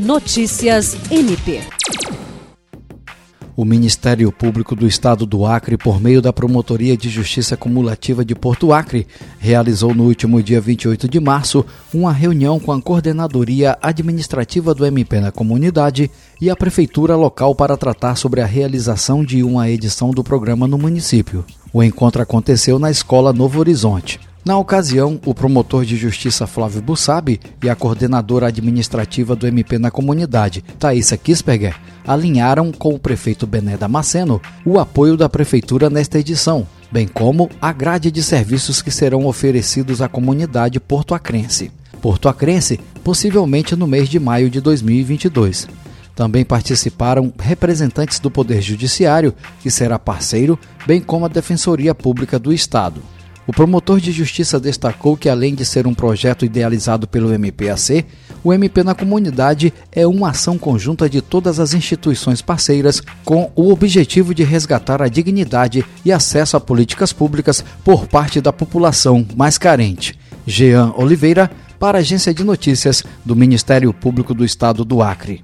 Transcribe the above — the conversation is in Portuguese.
Notícias MP. O Ministério Público do Estado do Acre, por meio da Promotoria de Justiça Cumulativa de Porto Acre, realizou no último dia 28 de março uma reunião com a Coordenadoria Administrativa do MP na comunidade e a Prefeitura local para tratar sobre a realização de uma edição do programa no município. O encontro aconteceu na Escola Novo Horizonte. Na ocasião, o promotor de justiça Flávio Bussabi e a coordenadora administrativa do MP na comunidade, Thaisa Kisperger, alinharam com o prefeito Bené Damasceno o apoio da prefeitura nesta edição, bem como a grade de serviços que serão oferecidos à comunidade porto-acrense. Porto-acrense, possivelmente no mês de maio de 2022. Também participaram representantes do Poder Judiciário, que será parceiro, bem como a Defensoria Pública do Estado. O promotor de justiça destacou que, além de ser um projeto idealizado pelo MPAC, o MP na comunidade é uma ação conjunta de todas as instituições parceiras com o objetivo de resgatar a dignidade e acesso a políticas públicas por parte da população mais carente. Jean Oliveira, para a Agência de Notícias do Ministério Público do Estado do Acre.